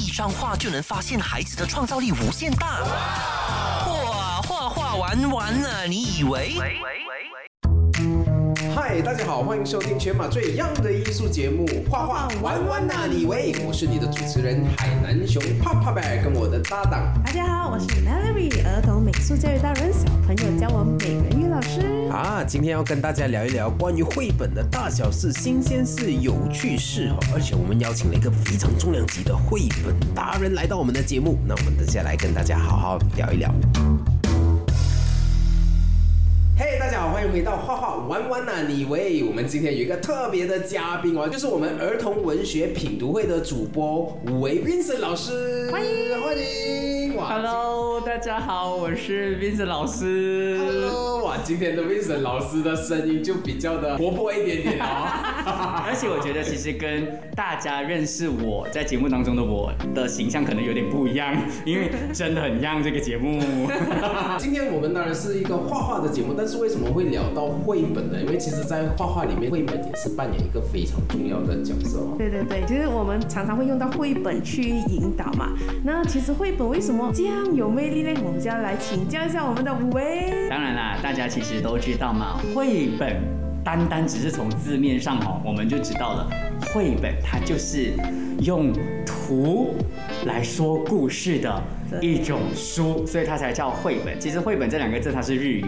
一张画就能发现孩子的创造力无限大。哇，画画玩完了，你以为？嗨，大家好，欢迎收听全马最 young 的艺术节目《画画玩玩那你喂》，我是你的主持人海南熊泡泡 bear，跟我的搭档。大家好，我是 Melody，儿童美术教育达人，小朋友教我美人鱼老师。啊，今天要跟大家聊一聊关于绘本的大小事、新鲜事、有趣事哦，而且我们邀请了一个非常重量级的绘本达人来到我们的节目，那我们等下来跟大家好好聊一聊。好，欢迎回到画画玩玩呐、你喂，我们今天有一个特别的嘉宾哦，就是我们儿童文学品读会的主播吴为 Vincent 老师，欢迎。欢迎，哇 Hello，大家好，我是 Vincent 老师。Hello，哇，今天的 Vincent 老师的声音就比较的活泼一点点哦。而且我觉得其实跟大家认识我在节目当中的我的形象可能有点不一样，因为真的很像这个节目。今天我们当然是一个画画的节目，但是为什么会聊到绘本呢？因为其实，在画画里面，绘本也是扮演一个非常重要的角色哦。对对对，就是我们常常会用到绘本去引导嘛。那其实绘本为什么这样有魅力呢？我们就要来请教一下我们的五位。当然啦，大家其实都知道嘛，绘本单单只是从字面上哦，我们就知道了，绘本它就是用图来说故事的一种书，所以它才叫绘本。其实绘本这两个字它是日语，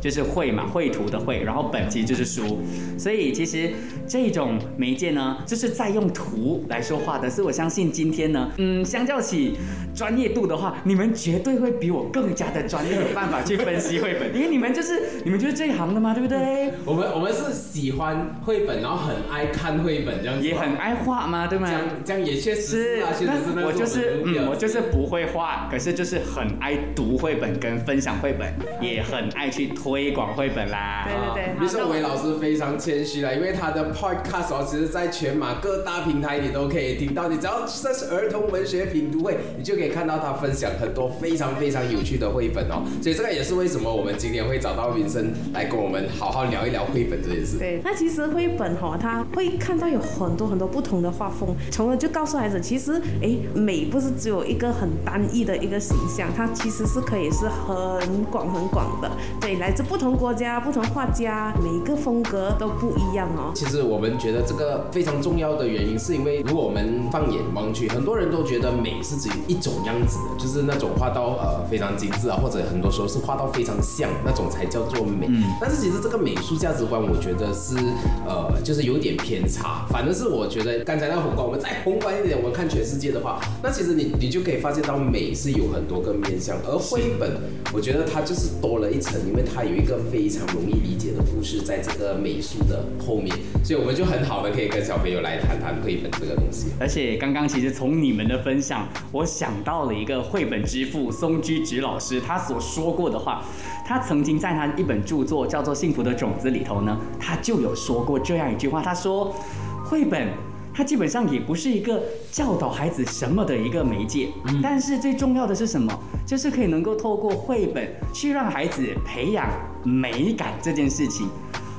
就是绘嘛，绘图的绘，然后本其实就是书，所以其实这种媒介呢，就是在用图来说话的。所以我相信今天呢，嗯，相较起专业度的话，你们绝对会比我更加的专业，有办法去分析绘本，因为你们就是你们就是这一行的嘛，对不对？我们我们是喜欢绘本，然后很爱看绘本这样子，也很爱画嘛，对吗这？样这样也确实是是啊，确实是那那我就是嗯，我就是是不会画，可是就是很爱读绘本跟分享绘本，也很爱去推广绘本啦。对对对好于是那我韦老师非常谦虚啦，因为他的 podcast 哦，其实在全马各大平台你都可以听到。你只要这是儿童文学品读会，你就可以看到他分享很多非常非常有趣的绘本哦。所以这个也是为什么我们今天会找到云生来跟我们好好聊一聊绘本这件事。对，那其实绘本哈、他会看到有很多很多不同的画风，从而就告诉孩子，其实诶，美不是只有一个很单一的一个形象，它其实是可以是很广很广的。对，来自不同国家、不同画家，每一个风格都不一样哦。其实我们觉得这个非常重要的原因，是因为如果我们放眼望去，很多人都觉得美是只有一种样子的，就是那种画到呃非常精致啊，或者很多时候是画到非常像那种才叫做美。但是其实这个美术价值观，我觉得是呃就是有点偏差。反正是我觉得刚才那个宏观，我们再宏观一点，我们看全世界的话，那其实你你就可以发现到美是有很多个面向，而绘本我觉得它就是多了一层，因为它有一个非常容易理解的故事在这个美术的后面，所以我们就很好的可以跟小朋友来谈谈绘本这个东西。而且刚刚其实从你们的分享，我想到了一个绘本之父松居直老师他所说过的话。他曾经在他一本著作叫做《幸福的种子》里头呢，他就有说过这样一句话，他说，绘本。它基本上也不是一个教导孩子什么的一个媒介，但是最重要的是什么？就是可以能够透过绘本去让孩子培养美感这件事情。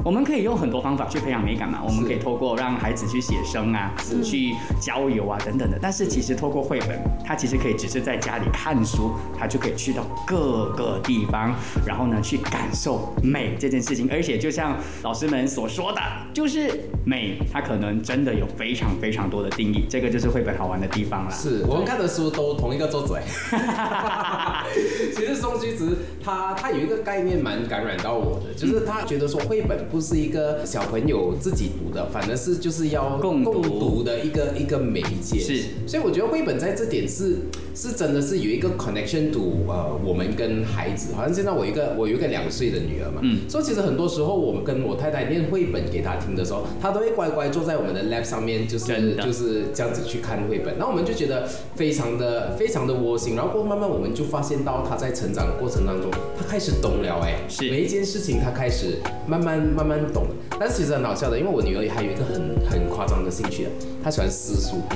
我们可以用很多方法去培养美感嘛，我们可以透过让孩子去写生啊，去郊游啊等等的。但是其实透过绘本，他其实可以只是在家里看书，他就可以去到各个地方，然后呢去感受美这件事情。而且就像老师们所说的，就是美，它可能真的有非常非常多的定义。这个就是绘本好玩的地方啦。是我们看的书都同一个作者哎。其实松居直他他有一个概念蛮感染到我的，就是他觉得说绘本不是一个小朋友自己读的，反而是就是要共共读的一个一个媒介。是，所以我觉得绘本在这点是是真的是有一个 connection to 呃我们跟孩子，好像现在我一个我有一个两岁的女儿嘛，嗯。所以其实很多时候我们跟我太太念绘本给她听的时候，她都会乖乖坐在我们的 lap 上面，就是就是这样子去看绘本，然后我们就觉得非常的非常的窝心，然后过后慢慢我们就发现到她在成长过程当中，他开始懂了哎，是每一件事情他开始慢慢慢慢懂了，但是其实很好笑的，因为我女儿还有一个很很夸张的兴趣的，她喜欢私书。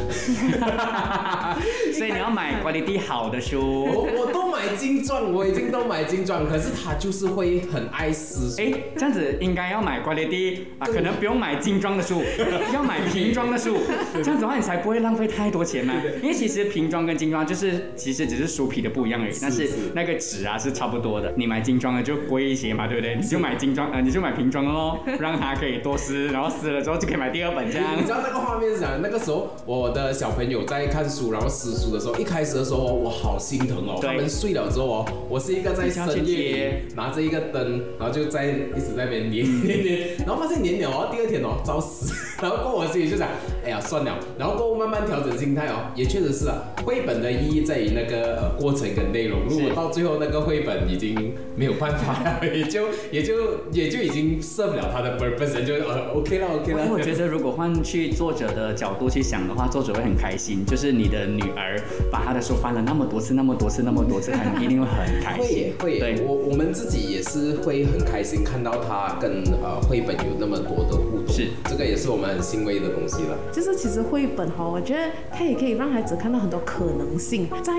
所以你要买 quality 好的书。我我都买精装，我已经都买精装，可是他就是会很爱撕。哎，这样子应该要买 quality 啊，可能不用买精装的书，要买瓶装的书，这样子的话你才不会浪费太多钱嘛。因为其实瓶装跟精装就是其实只是书皮的不一样而已，但是是那个纸啊是差不多的。你买精装的就贵一些嘛，对不对？你就买精装，呃，你就买瓶装的喽，让它可以多撕，然后撕了之后就可以买第二本这样你。知道那个画面是啥？那个时候我的小朋友在看书，然后撕书的时候，一开始的时候哦我好心疼哦。他们睡了之后哦，我是一个在深夜拿着一个灯，然后就在一直在那边粘粘粘，然后发现粘了哦，第二天哦找死，然后过我心里就想，哎呀算了，然后过后慢慢调整心态哦，也确实是啊，绘本的意义在于那个呃过程跟内容，如果到最后那个绘本已经没有办法 了，也就也就也就已经 serve 了它的 purpose，就呃 OK 了 OK 了。我觉得如果换去作者的角度去想的话，作者会很开心。就是你的女儿把她的书翻了那么多次、那么多次、那么多次，她一定会很开心会。会对，我我们自己也是会很开心看到她跟呃绘本有那么多的互动，是这个也是我们很欣慰的东西了。就是其实绘本哈，我觉得它也可以让孩子看到很多可能性。在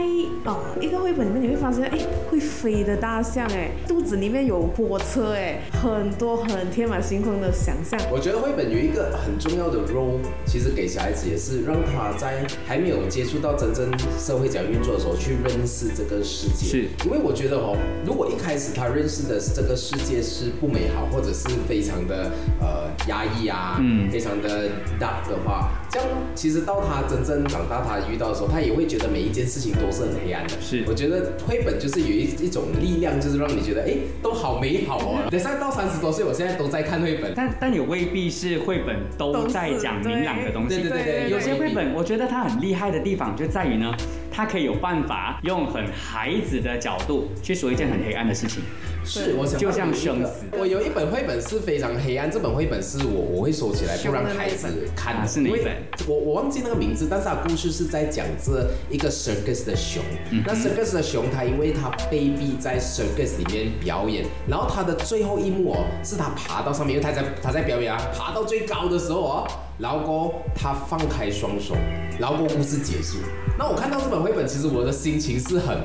呃一个绘本里面，你会发现，哎，会飞的大象，哎，肚子里面有火车，哎，很多很天马行空的想象。我觉得绘本有一个很重要的 role，其实给小孩子也是让他在还没有接触到真正社会讲运作的时候，去认识这个世界。是因为我觉得哦，如果一开始他认识的这个世界是不美好，或者是非常的呃压抑啊，嗯非常的 dark 的话，这样其实到他真正长大，他遇到的时候，他也会觉得每一件事情都是很黑暗的。是我觉得绘本就是有一一种力量，就是让你觉得哎，都好美好哦。等下到三十多岁，我现在都在看绘本。但但也未必是绘本都在讲明朗的东西。对对对对，有些绘本，我觉得它很厉害的地方就在于呢，它可以有办法用很孩子的角度去说一件很黑暗的事情。是，我想就像生死我有一本绘本是非常黑暗，这本绘本是我我会收起来不让孩子看啊是哪一本我我忘记那个名字，但是它故事是在讲这一个 circus 的熊。那 circus 的熊，它因为它被逼在 circus 里面表演，然后它的最后一幕哦，是它爬到上面，因为它在它在表演啊，爬到最高的时候哦，然后过后它放开双手，然后故事结束。那我看到这本绘本，其实我的心情是很。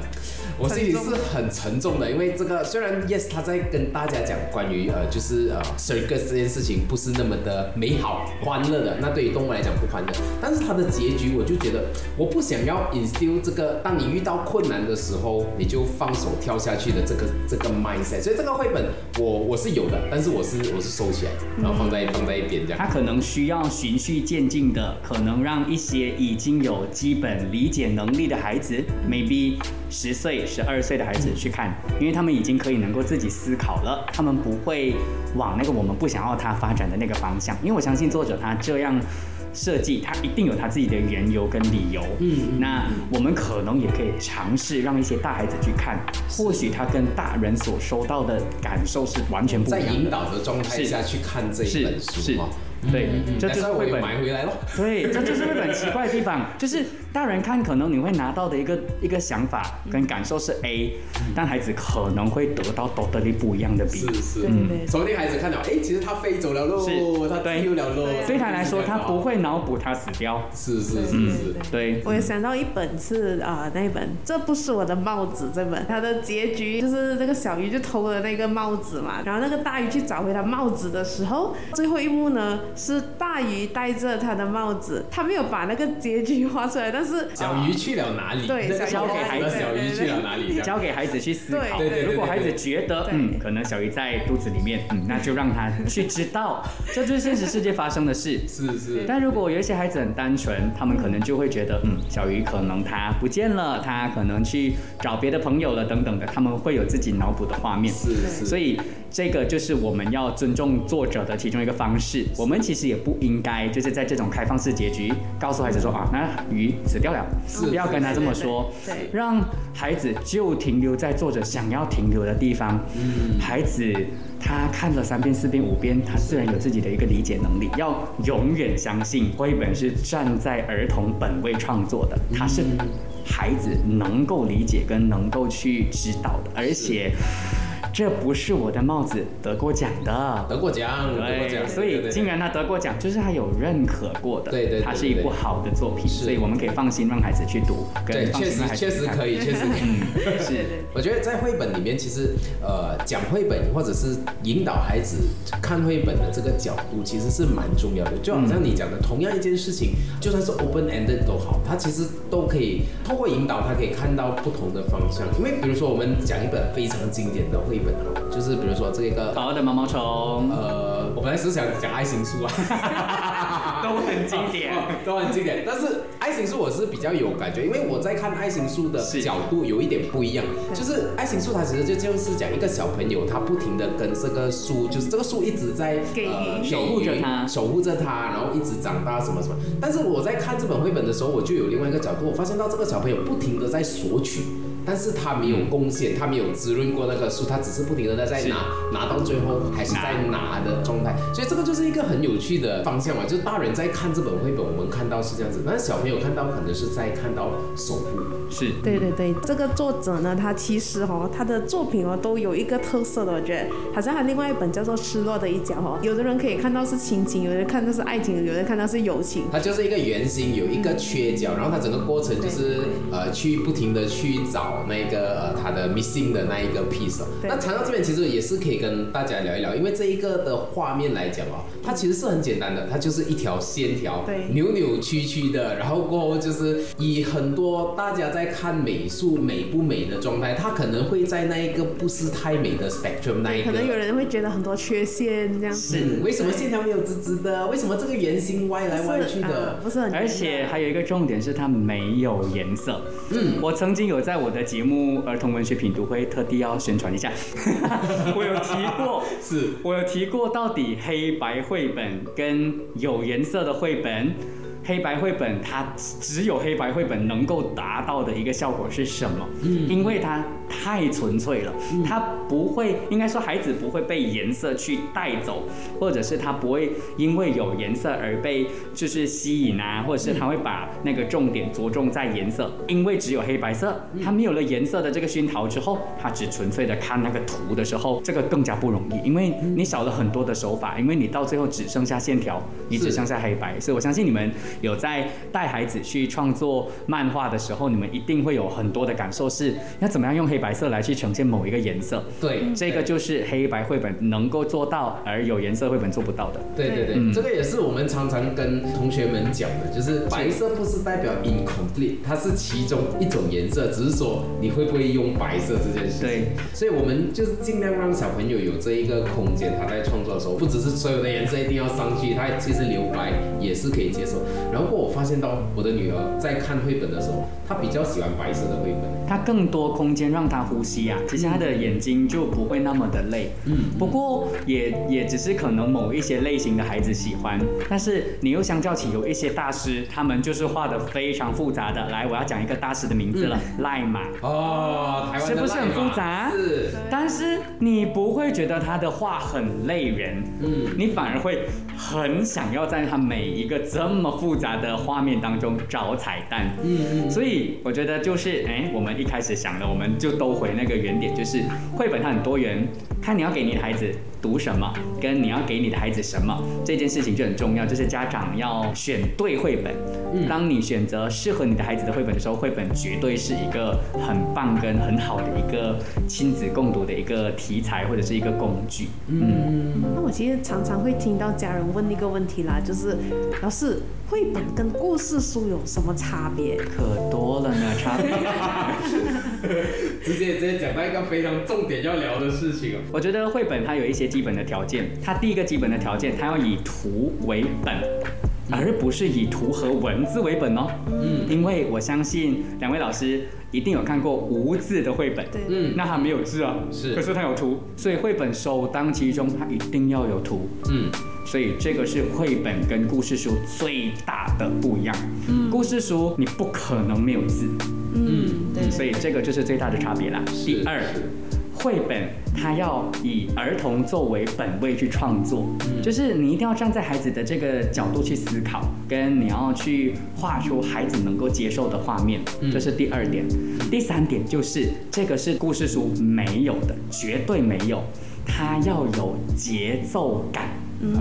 我心里是很沉重的，因为这个虽然 yes 他在跟大家讲关于呃就是呃 circus 这件事情不是那么的美好欢乐的，那对于动物来讲不欢乐，但是它的结局我就觉得我不想要 instill 这个，当你遇到困难的时候你就放手跳下去的这个这个 mindset，所以这个绘本我我是有的，但是我是我是收起来，然后放在放在一边这样。他可能需要循序渐进的，可能让一些已经有基本理解能力的孩子，maybe 十岁、十二岁的孩子去看，因为他们已经可以能够自己思考了，他们不会往那个我们不想要他发展的那个方向。因为我相信作者他这样。设计他一定有他自己的缘由跟理由，嗯，那我们可能也可以尝试让一些大孩子去看，或许他跟大人所收到的感受是完全不一在样的。引导的状态下去看这一是本书对，这就是绘本买回来了。对，这就是绘本奇怪的地方，就是大人看可能你会拿到的一个一个想法跟感受是 A，但孩子可能会得到 totally 不一样的 B。是是，对对对。说不定孩子看到，哎，其实他飞走了喽，他对自由了喽。对他来说，他不会脑补他死掉。是是是对是，对，我也想到一本是啊、那一本这不是我的帽子这本，它的结局就是那个小鱼就偷了那个帽子嘛，然后那个大鱼去找回他帽子的时候，最后一幕呢是大鱼戴着他的帽子，他没有把那个结局画出来，但是小鱼去了哪里？对交给孩子小鱼去了哪里？交给孩子去思考。对对对对如果孩子觉得嗯，可能小鱼在肚子里面，嗯，那就让他去知道，这就是现实世界发生的事。是是，但如果有一些孩子很单纯，他们可能就会觉得，嗯，小鱼可能他不见了，他可能去找别的朋友了，等等的，他们会有自己脑补的画面。是是，所以这个就是我们要尊重作者的其中一个方式。我们其实也不应该就是在这种开放式结局告诉孩子说啊，那鱼死掉了，是不要跟他这么说对对，对让孩子就停留在作者想要停留的地方。嗯孩子他看了三遍、四遍、五遍，他自然有自己的一个理解能力。要永远相信绘本是站在儿童本位创作的，它是孩子能够理解跟能够去知道的，而且。这不是我的帽子，得过奖的。得过奖，得过对，奖，所以竟然他得过奖，就是他有认可过的，对对对它是一部好的作品，所以我们可以放心让孩子去读，对，确实确实可以，确实可以。对对。我觉得在绘本里面，其实呃讲绘本或者是引导孩子看绘本的这个角度，其实是蛮重要的。就好像你讲的，同样一件事情，就算是 open ended 都好，它其实都可以透过引导，他可以看到不同的方向。因为比如说我们讲一本非常经典的绘本哦，就是比如说这个可爱的毛毛虫呃，我本来是想讲爱心树啊。都很经典。都很经典。但是爱情树我是比较有感觉，因为我在看爱情树的角度有一点不一样，就是爱情树它其实就就是讲一个小朋友，他不停的跟这个树，就是这个树一直在给予守护着他守护着他，然后一直长大什么什么。但是我在看这本绘本的时候，我就有另外一个角度，我发现到这个小朋友不停的在索取。但是他没有贡献，他没有滋润过那个树，他只是不停的在是拿，拿到最后还是在拿的状态，所以这个就是一个很有趣的方向嘛。就是大人在看这本绘本，我们看到是这样子，但是小朋友看到可能是在看到守护。是，对对对，这个作者呢，他其实哦，他的作品哦都有一个特色的，我觉得好像他另外一本叫做《失落的一角》哦，有的人可以看到是亲情，有的人看到是爱情，有的人看到是友情。它就是一个圆心，有一个缺角，然后它整个过程就是呃去不停的去找那个呃它的 missing 的那一个 piece 哦。那谈到这边其实也是可以跟大家聊一聊，因为这一个的画面来讲哦，它其实是很简单的，它就是一条线条，对扭扭曲曲的，然后过后就是以很多大家在看美术美不美的状态，它可能会在那一个不是太美的 spectrum 那一个，可能有人会觉得很多缺陷这样子，是为什么线条没有直直的？为什么这个圆心歪来歪去不是呃的？不是很而且还有一个重点是它没有颜色。嗯，我曾经有在我的节目《儿童文学品读会》特地要宣传一下，我有提过，是我有提过到底黑白绘本跟有颜色的绘本。黑白绘本它只有黑白绘本能够达到的一个效果是什么？嗯，因为它太纯粹了，它不会，应该说孩子不会被颜色去带走，或者是他不会因为有颜色而被就是吸引啊，或者是他会把那个重点着重在颜色，因为只有黑白色，他没有了颜色的这个熏陶之后，他只纯粹的看那个图的时候，这个更加不容易，因为你少了很多的手法，因为你到最后只剩下线条，你只剩下黑白，所以我相信你们有在带孩子去创作漫画的时候，你们一定会有很多的感受，是要怎么样用黑白色来去呈现某一个颜色。对，这个就是黑白绘本能够做到，而有颜色绘本做不到的。对对对，嗯这个也是我们常常跟同学们讲的，就是白色不是代表 incomplete，它是其中一种颜色，只是说你会不会用白色这件事情。对，所以我们就是尽量让小朋友有这一个空间，他在创作的时候，不只是所有的颜色一定要上去，他其实留白也是可以接受。然后我发现到我的女儿在看绘本的时候，她比较喜欢白色的绘本。它更多空间让它呼吸啊，其实它的眼睛就不会那么的累。嗯，不过也也只是可能某一些类型的孩子喜欢，但是你又相较起有一些大师，他们就是画的非常复杂的。来，我要讲一个大师的名字了，赖马。哦，台湾是不是很复杂是，但是你不会觉得他的画很累人，嗯你反而会很想要在他每一个这么复杂的画面当中找彩蛋。嗯嗯，所以我觉得就是，哎，我们一开始想的，我们就都回那个原点，就是绘本它很多元，看你要给你的孩子读什么，跟你要给你的孩子什么，这件事情就很重要，就是家长要选对绘本。嗯当你选择适合你的孩子的绘本的时候，绘本绝对是一个很棒跟很好的一个亲子共读的一个题材或者是一个工具。嗯，那我其实常常会听到家人问一个问题啦，就是老师，绘本跟故事书有什么差别？可多了呢，差别。直接直接讲到一个非常重点要聊的事情哦。我觉得绘本它有一些基本的条件，它第一个基本的条件，它要以图为本。而不是以图和文字为本哦，嗯，因为我相信两位老师一定有看过无字的绘本，对。嗯。那它没有字啊，是。可是它有图，所以绘本首当其冲，它一定要有图，嗯，所以这个是绘本跟故事书最大的不一样。嗯，故事书你不可能没有字，嗯，对，所以这个就是最大的差别啦。第二是，绘本它要以儿童作为本位去创作，就是你一定要站在孩子的这个角度去思考，跟你要去画出孩子能够接受的画面，这是第二点。第三点就是这个是故事书没有的，绝对没有，它要有节奏感。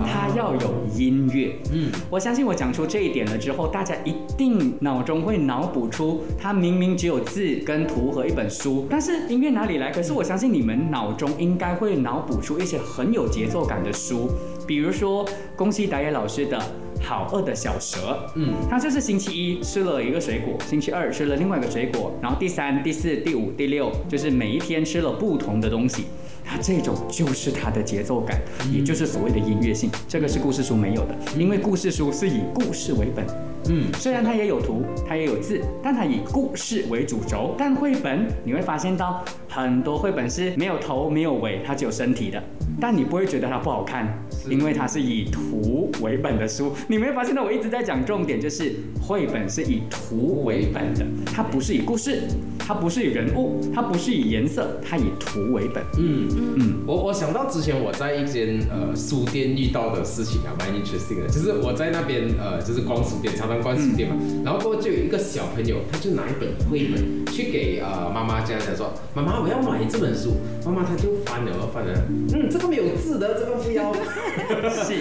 它要有音乐，嗯，我相信我讲出这一点了之后，大家一定脑中会脑补出，它明明只有字跟图和一本书，但是音乐哪里来？可是我相信你们脑中应该会脑补出一些很有节奏感的书，比如说宫西达也老师的《好饿的小蛇》，嗯，它就是星期一吃了一个水果，星期二吃了另外一个水果，然后第三、第四、第五、第六，就是每一天吃了不同的东西。它这种就是它的节奏感，也就是所谓的音乐性，这个是故事书没有的，因为故事书是以故事为本。嗯，虽然它也有图，它也有字，但它以故事为主轴。但绘本你会发现到很多绘本是没有头没有尾，它只有身体的，但你不会觉得它不好看，因为它是以图为本的书。你没有发现到我一直在讲重点，就是绘本是以图为本的，它不是以故事。它不是以人物，它不是以颜色，它以图为本。嗯嗯，我我想到之前我在一间呃书店遇到的事情啊，蛮 interesting 的。就是我在那边呃就是逛书店，常常逛书店嘛，然后过后就有一个小朋友，他就拿一本绘本去给呃妈妈这样讲说，妈妈我要买这本书，妈妈他就翻了翻了，嗯这个没有字的，这个不要。是，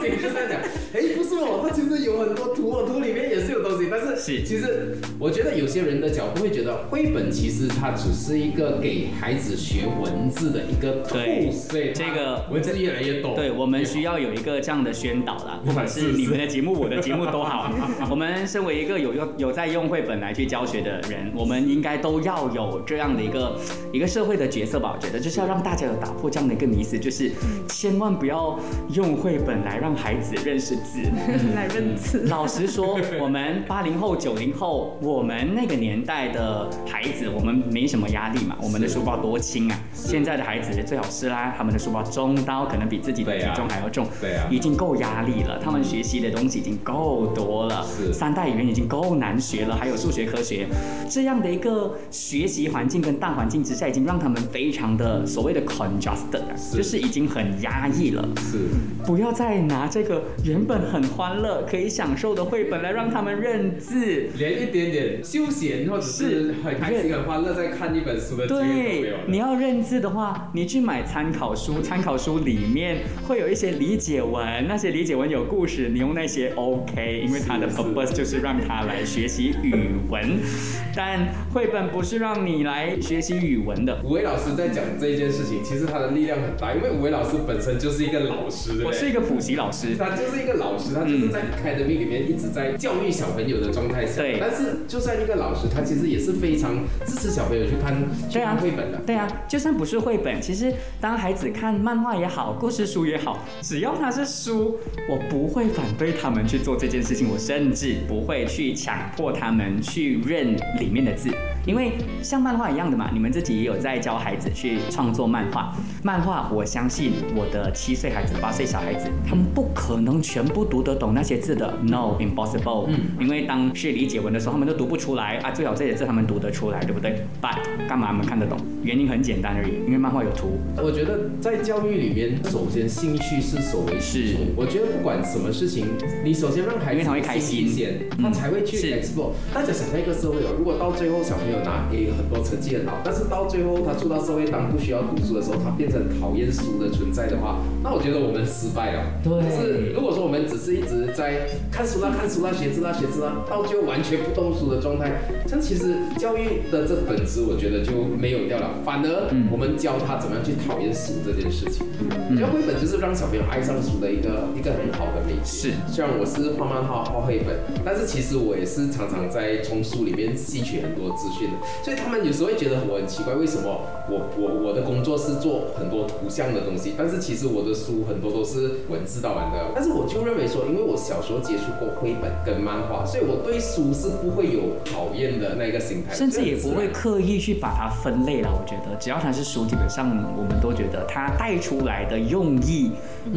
谁就在讲，哎不是哦，它其实有很多图哦，图里面也是有东西，但是是。其实我觉得有些人的角度会觉得。绘本其实它只是一个给孩子学文字的一个 tools，对这个文字越来越多，对我们需要有一个这样的宣导啦，不管是你们的节目、我的节目都好。我们身为一个有用有在用绘本来去教学的人，我们应该都要有这样的一个一个社会的角色吧？我觉得就是要让大家有打破这样的一个迷思，就是千万不要用绘本来让孩子认识字，来认字。老实说，我们八零后、九零后，我们那个年代的。孩子，我们没什么压力嘛，我们的书包多轻啊！现在的孩子最好是啦，他们的书包重到可能比自己的体重还要重，对啊，已经够压力了。他们学习的东西已经够多了，是三代语言已经够难学了，还有数学、科学这样的一个学习环境跟大环境之下，已经让他们非常的所谓的 congested，就是已经很压抑了。是，不要再拿这个原本很欢乐可以享受的绘本来让他们认字，连一点点休闲或者是很。开心很欢乐，在看一本书的机会都没有。你要认字的话，你去买参考书，参考书里面会有一些理解文，那些理解文有故事，你用那些 OK，因为它的 purpose 就是让他来学习语文。但绘本不是让你来学习语文的。吴伟老师在讲这一件事情，其实他的力量很大，因为吴伟老师本身就是一个老师，我是一个补习老师，他就是一个老师，他就是在 academy 里面一直在教育小朋友的状态下。对。但是就算一个老师，他其实也是非常。支持小朋友去看对啊绘本的，对啊，就算不是绘本，其实当孩子看漫画也好，故事书也好，只要它是书，我不会反对他们去做这件事情，我甚至不会去强迫他们去认里面的字。因为像漫画一样的嘛，你们自己也有在教孩子去创作漫画。漫画，我相信我的七岁孩子、八岁小孩子，他们不可能全部读得懂那些字的，no impossible。嗯，因为当是理解文的时候，他们都读不出来啊。最好这些字他们读得出来，对不对？But 干嘛他们看得懂？原因很简单而已，因为漫画有图。我觉得在教育里面，首先兴趣是首为是。我觉得不管什么事情，你首先让孩子会开心先，他才会去 explore。大家想象一个社会哦，如果到最后小朋友拿也很多成绩很好，但是到最后他出到社会当不需要读书的时候，他变成讨厌书的存在的话，那我觉得我们失败了。对。是如果说我们只是一直在看书啦、看书啦、写字啦、写字啦，到最后完全不动书的状态，这其实教育的这本质，我觉得就没有掉了。反而我们教他怎么样去讨厌书这件事情。教绘本就是让小朋友爱上书的一个一个很好的媒介。是。虽然我是画漫画、画绘本，但是其实我也是常常在从书里面吸取很多资讯的。所以他们有时候会觉得我很奇怪，为什么我我我的工作是做很多图像的东西，但是其实我的书很多都是文字到完的。但是我就认为说，因为我小时候接触过绘本跟漫画，所以我对书是不会有讨厌的那个心态，甚至也不会刻意去把它分类了。我觉得只要它是书，基本上我们都觉得它带出来的用意，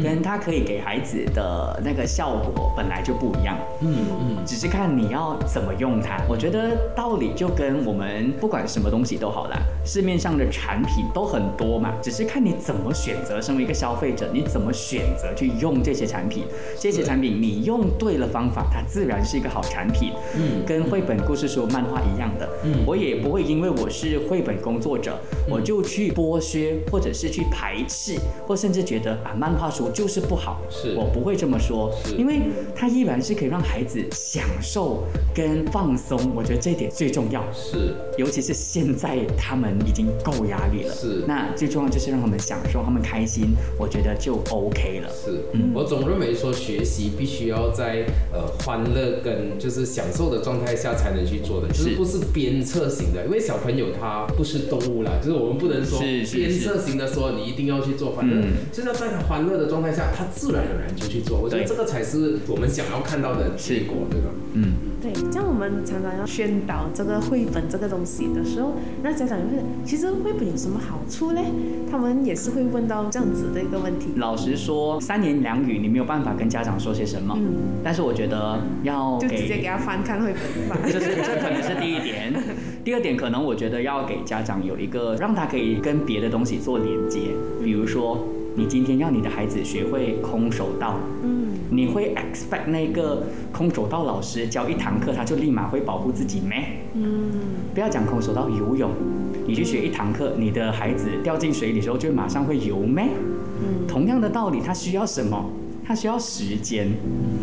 跟它可以给孩子的那个效果本来就不一样。嗯嗯，只是看你要怎么用它。我觉得道理就跟我。们不管什么东西都好啦，市面上的产品都很多嘛，只是看你怎么选择。身为一个消费者，你怎么选择去用这些产品？这些产品你用对了方法，它自然是一个好产品。嗯，跟绘本、故事书、漫画一样的。嗯，我也不会因为我是绘本工作者，我就去剥削，或者是去排斥，或甚至觉得啊，漫画书就是不好。是我不会这么说，因为它依然是可以让孩子享受跟放松。我觉得这一点最重要。是，尤其是现在他们已经够压力了。是，那最重要就是让他们享受，他们开心，我觉得就 OK 了。是，嗯我总认为说学习必须要在呃欢乐跟就是享受的状态下才能去做的，就是不是鞭策型的，因为小朋友他不是动物啦，就是我们不能说鞭策型的说你一定要去做，反正就是要在他欢乐的状态下，他自然而然就去做。我觉得这个才是我们想要看到的结果，对吧？嗯。对，像我们常常要宣导这个绘本这个东西的时候，那家长会，其实绘本有什么好处呢？他们也是会问到这样子的一个问题。老实说，三言两语你没有办法跟家长说些什么。嗯。但是我觉得要 就直接给他翻看绘本吧。这是这可能是第一点。第二点，可能我觉得要给家长有一个让他可以跟别的东西做连接，比如说你今天要你的孩子学会空手道。嗯。你会 expect 那个空手道老师教一堂课，他就立马会保护自己没？嗯，不要讲空手道游泳，你去学一堂课，你的孩子掉进水里时候就马上会游没？嗯，同样的道理，他需要什么？他需要时间。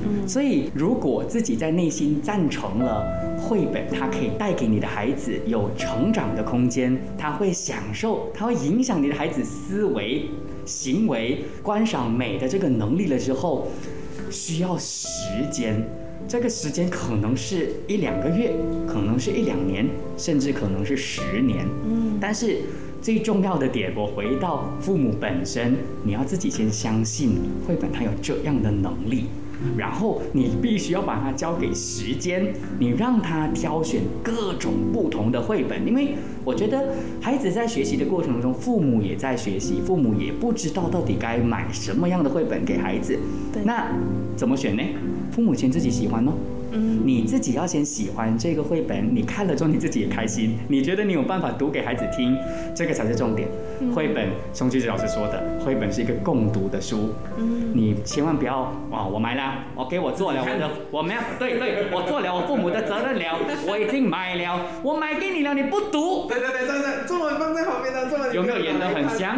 嗯，所以如果自己在内心赞成了绘本，它可以带给你的孩子有成长的空间，他会享受，他会影响你的孩子思维、行为、观赏美的这个能力了之后。需要时间，这个时间可能是一两个月，可能是一两年，甚至可能是十年。嗯，但是最重要的点，我回到父母本身，你要自己先相信绘本它有这样的能力。然后你必须要把它交给时间，你让他挑选各种不同的绘本，因为我觉得孩子在学习的过程中，父母也在学习，父母也不知道到底该买什么样的绘本给孩子。那怎么选呢？父母先自己喜欢哦。嗯，你自己要先喜欢这个绘本，你看了之后你自己也开心，你觉得你有办法读给孩子听，这个才是重点。绘本，宋菊子老师说的，绘本是一个共读的书。嗯，你千万不要哇，我买了我给我做了我的，我没有，对对，我做了我父母的责任了，我已经买了，我买给你了，你不读。对对对，对对，中文放在旁边的，中文有没有演得很像？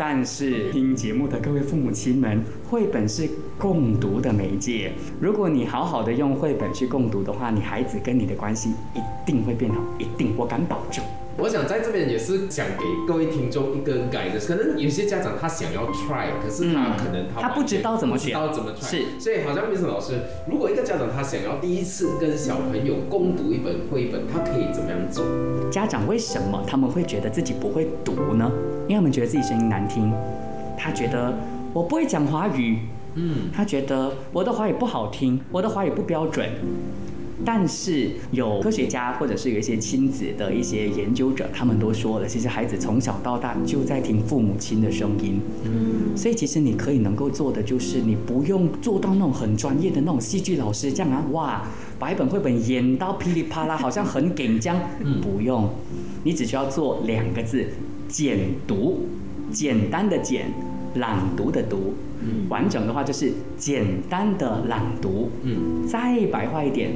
但是听节目的各位父母亲们，绘本是共读的媒介，如果你好好的用绘本去共读的话，你孩子跟你的关系一定会变好，一定，我敢保证。我想在这边也是想给各位听众一个改的，可能有些家长他想要 try，可是他可能他不知道怎么选，知道怎么 try，是，所以好像 Miss 老师，如果一个家长他想要第一次跟小朋友共读一本绘本，他可以怎么样做？家长为什么他们会觉得自己不会读呢？因为他们觉得自己声音难听，他觉得我不会讲华语，嗯，他觉得我的华语不好听，我的华语不标准。但是有科学家或者是有一些亲子的一些研究者，他们都说了，其实孩子从小到大就在听父母亲的声音。嗯，所以其实你可以能够做的就是，你不用做到那种很专业的那种戏剧老师这样啊，哇，把一本绘本演到噼里啪啦，好像很紧张。嗯，不用，你只需要做两个字：简读，简单的简，朗读的读。嗯，完整的话就是简单的朗读。嗯，再白话一点。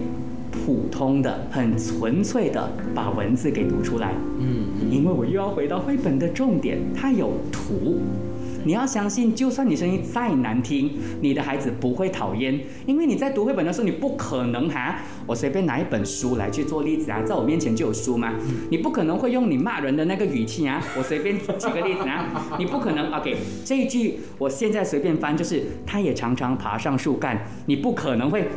普通的、很纯粹的把文字给读出来，嗯，因为我又要回到绘本的重点，它有图。你要相信，就算你声音再难听，你的孩子不会讨厌，因为你在读绘本的时候，你不可能哈，我随便拿一本书来去做例子啊，在我面前就有书吗？你不可能会用你骂人的那个语气啊，我随便举个例子啊，你不可能。OK，这一句我现在随便翻，就是他也常常爬上树干，你不可能会。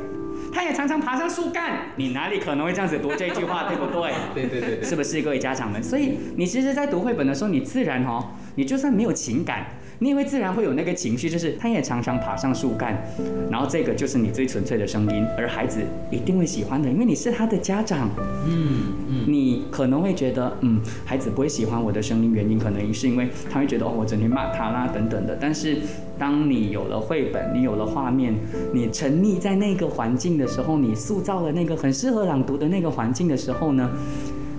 他也常常爬上树干，你哪里可能会这样子读这句话，对不对？对对对，是不是各位家长们？所以你其实，在读绘本的时候，你自然哦，你就算没有情感。你也会自然会有那个情绪，就是他也常常爬上树干，然后这个就是你最纯粹的声音，而孩子一定会喜欢的，因为你是他的家长。嗯嗯，你可能会觉得，嗯，孩子不会喜欢我的声音，原因可能是因为他会觉得哦，我整天骂他啦等等的。但是当你有了绘本，你有了画面，你沉溺在那个环境的时候，你塑造了那个很适合朗读的那个环境的时候呢？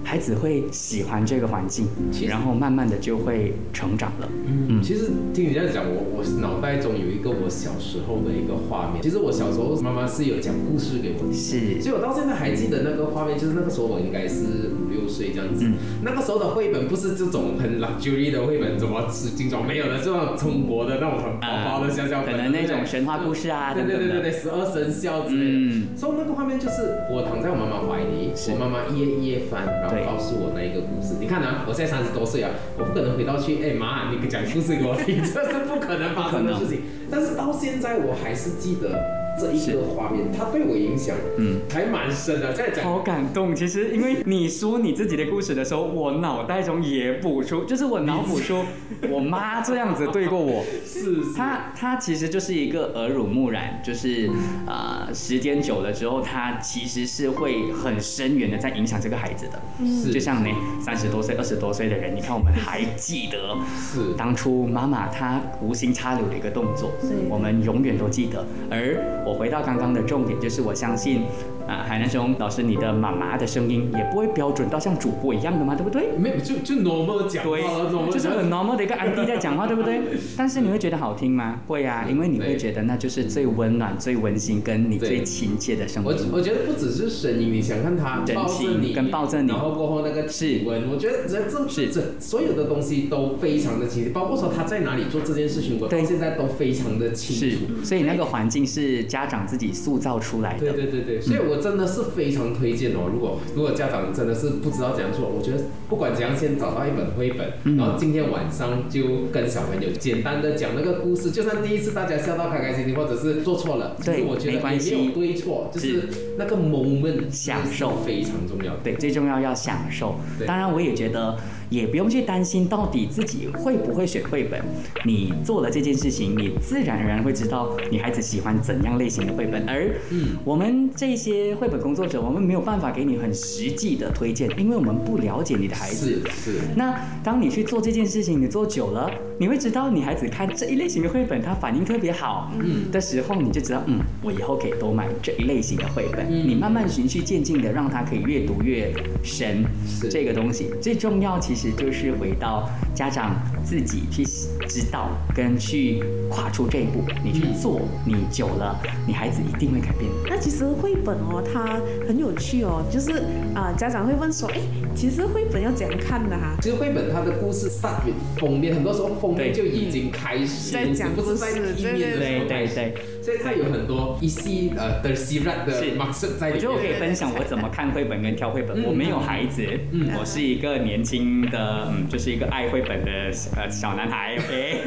孩子会喜欢这个环境其，然后慢慢的就会成长了。嗯，其实听你这样讲，我我脑袋中有一个我小时候的一个画面。其实我小时候妈妈是有讲故事给我的，是。所以我到现在还记得那个画面，就是那个时候我应该是五六岁这样子。嗯。那个时候的绘本不是这种很 luxury 的绘本，怎么吃精装没有的，这种中国的那种很薄薄的小小本，可能那种神话故事啊对对对对对，十二生肖之类的。嗯。所以那个画面就是我躺在我妈妈怀里，我妈妈一页一页翻，然后对告诉我那一个故事。你看啊，我现在三十多岁啊，我不可能回到去，哎妈，你讲故事给我听，这是不可能发生的事情。但是到现在我还是记得这一个画面，它对我影响，嗯，还蛮深的。再讲好感动。其实，因为你说你自己的故事的时候，我脑袋中也补出，就是我脑补出我妈这样子对过我。是是，她她其实就是一个耳濡目染，就是呃时间久了之后，她其实是会很深远的在影响这个孩子的。是就像呢三十多岁、二十多岁的人，你看我们还记得是当初妈妈她无心插柳的一个动作是，我们永远都记得。而我回到刚刚的重点，就是我相信啊、海南熊老师，你的妈妈的声音也不会标准到像主播一样的嘛，对不对？没有就就 normal 讲话对就是很 normal 的一个安迪在讲话，对不对？但是你会觉得好听吗？会啊，因为你会觉得那就是最温暖、最温馨，跟你最亲切的声我音。我觉得不只是声音，你想看他人抱着你，跟抱着你然后过后那个体温，我觉得这这是这所有的东西都非常的亲切，包括说他在哪里做这件事情，我现在都非常的清是楚。，所以那个环境是家长自己塑造出来的对的。对对对，所以我真的是非常推荐哦。如果如果家长真的是不知道怎样做，我觉得不管怎样，先找到一本绘本，嗯然后今天晚上就跟小朋友简单的讲那个故事，就算第一次大家笑到开开心心，或者是做错了，其实对我觉得也没有对错，就是那个 moment 享受非常重要。对，最重要要享受。对当然，我也觉得也不用去担心到底自己会不会选绘本。你做了这件事情，你自然而然会知道你孩子喜欢怎样类型的绘本。而嗯我们这些绘本工作者，我们没有办法给你很实际的推荐，因为我们不了解你的孩子。是是。那当你去做这件事情，你做久了，你会知道你孩子看这一类型的绘本，他反应特别好，嗯的时候，你就知道，嗯，我以后可以多买这一类型的绘本。嗯你慢慢循序渐进的让他可以越读越深，是这个东西最重要，其实就是回到家长自己去知道跟去跨出这一步，你去做，你久了，你孩子一定会改变。那其实绘本哦，它很有趣哦，就是啊、家长会问说，哎，其实绘本要怎样看的哈、其实绘本它的故事 start with 封面，很多时候封面就已经开始，在讲不是在故事第一面的时对候开始。对对，所以它有很多一系呃的 s i r 的 maksud 在里面。我觉得我可以分享我怎么看绘本跟挑绘本。嗯我没有孩子，嗯我是一个年轻的，嗯，就是一个爱绘本的呃小男孩。OK，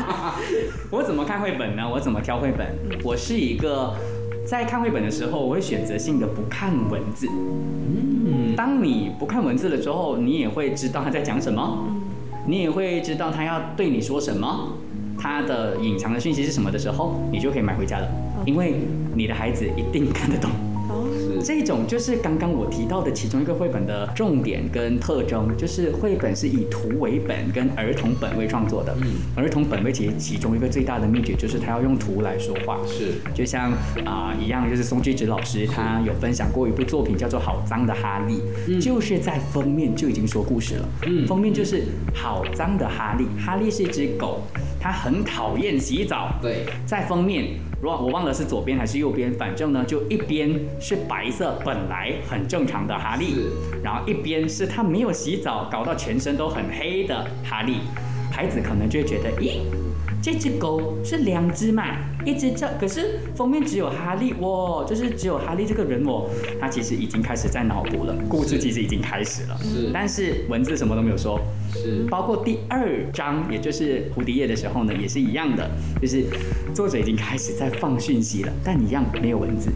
我怎么看绘本呢？我怎么挑绘本？我是一个在看绘本的时候，我会选择性的不看文字。嗯，当你不看文字了之后，你也会知道他在讲什么，你也会知道他要对你说什么，他的隐藏的讯息是什么的时候，你就可以买回家了，因为你的孩子一定看得懂。这种就是刚刚我提到的其中一个绘本的重点跟特征，就是绘本是以图为本，跟儿童本位创作的。嗯儿童本位其实其中一个最大的秘诀就是他要用图来说话。是就像啊、一样，就是宋居直老师他有分享过一部作品叫做《好脏的哈利》，嗯就是在封面就已经说故事了。嗯封面就是好脏的哈利，哈利是一只狗，它很讨厌洗澡。对，在封面，如果我忘了是左边还是右边，反正呢，就一边是白色，本来很正常的哈利，然后一边是他没有洗澡，搞到全身都很黑的哈利。孩子可能就会觉得，咦，这只狗是两只嘛，一只叫，可是封面只有哈利，哦，就是只有哈利这个人哦，他其实已经开始在脑补了，故事其实已经开始了，是。但是文字什么都没有说，是。包括第二章，也就是蝴蝶页的时候呢，也是一样的，就是作者已经开始在放讯息了，但一样没有文字。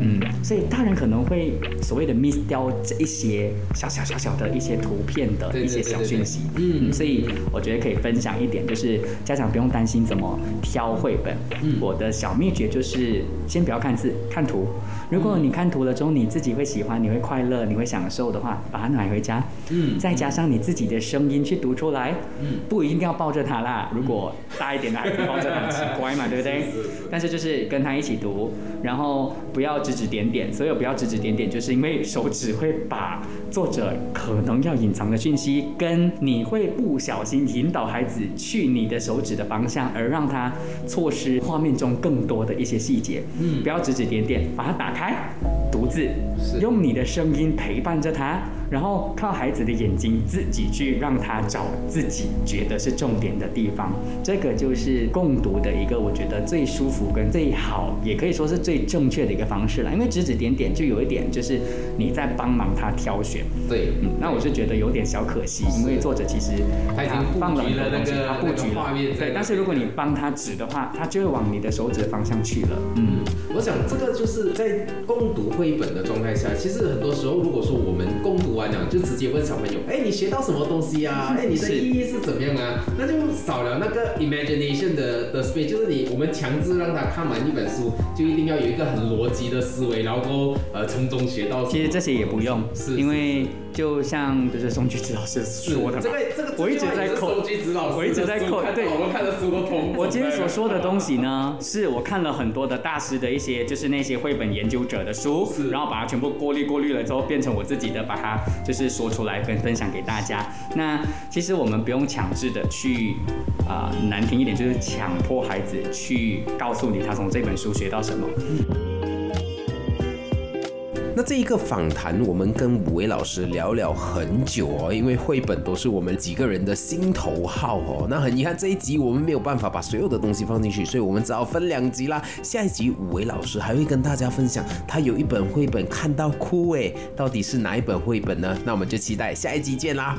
嗯，所以大人可能会所谓的 miss 掉这一些小小小小的一些图片的一些小讯息。嗯所以我觉得可以分享一点，就是家长不用担心怎么挑绘本。嗯我的小秘诀就是先不要看字，看图。如果你看图了之后，你自己会喜欢，你会快乐，你会享受的话，把它买回家。嗯再加上你自己的声音去读出来，嗯不一定要抱着他啦。如果大一点的孩子抱着它很奇怪嘛，对不对？但是就是跟他一起读，然后不要指指点点。所有不要指指点点，就是因为手指会把作者可能要隐藏的讯息，跟你会不小心引导孩子去你的手指的方向，而让他错失画面中更多的一些细节。嗯，不要指指点点，把它打开，读字，用你的声音陪伴着他。然后靠孩子的眼睛自己去让他找自己觉得是重点的地方，这个就是共读的一个我觉得最舒服跟最好，也可以说是最正确的一个方式了。因为指指点点就有一点就是你在帮忙他挑选，对，嗯，那我是觉得有点小可惜，因为作者其实他已经放了很多东西，他布局了，对。但是如果你帮他指的话，他就会往你的手指的方向去了。嗯，我想这个就是在共读绘本的状态下，其实很多时候如果说我们共读。完了就直接问小朋友，哎，你学到什么东西啊？哎，你的意义是怎么样啊？那就少了那个 imagination 的的 space，就是你我们强制让他看完一本书，就一定要有一个很逻辑的思维，然后呃从中学到。其实这些也不用，是因为。就像就是宋菊子老师说的，这个这个我一直在扣宋菊子老师，我一直在扣，对，我们看的书都通。我今天所说的东西呢，是我看了很多的大师的一些，就是那些绘本研究者的书，然后把它全部过滤过滤了之后，变成我自己的，把它就是说出来跟分享给大家。那其实我们不用强制的去，啊，难听一点就是强迫孩子去告诉你他从这本书学到什么。那这一个访谈，我们跟五位老师聊了很久哦，因为绘本都是我们几个人的心头好哦。那很遗憾，这一集我们没有办法把所有的东西放进去，所以我们只好分两集啦。下一集五位老师还会跟大家分享，他有一本绘本看到哭诶，到底是哪一本绘本呢？那我们就期待下一集见啦。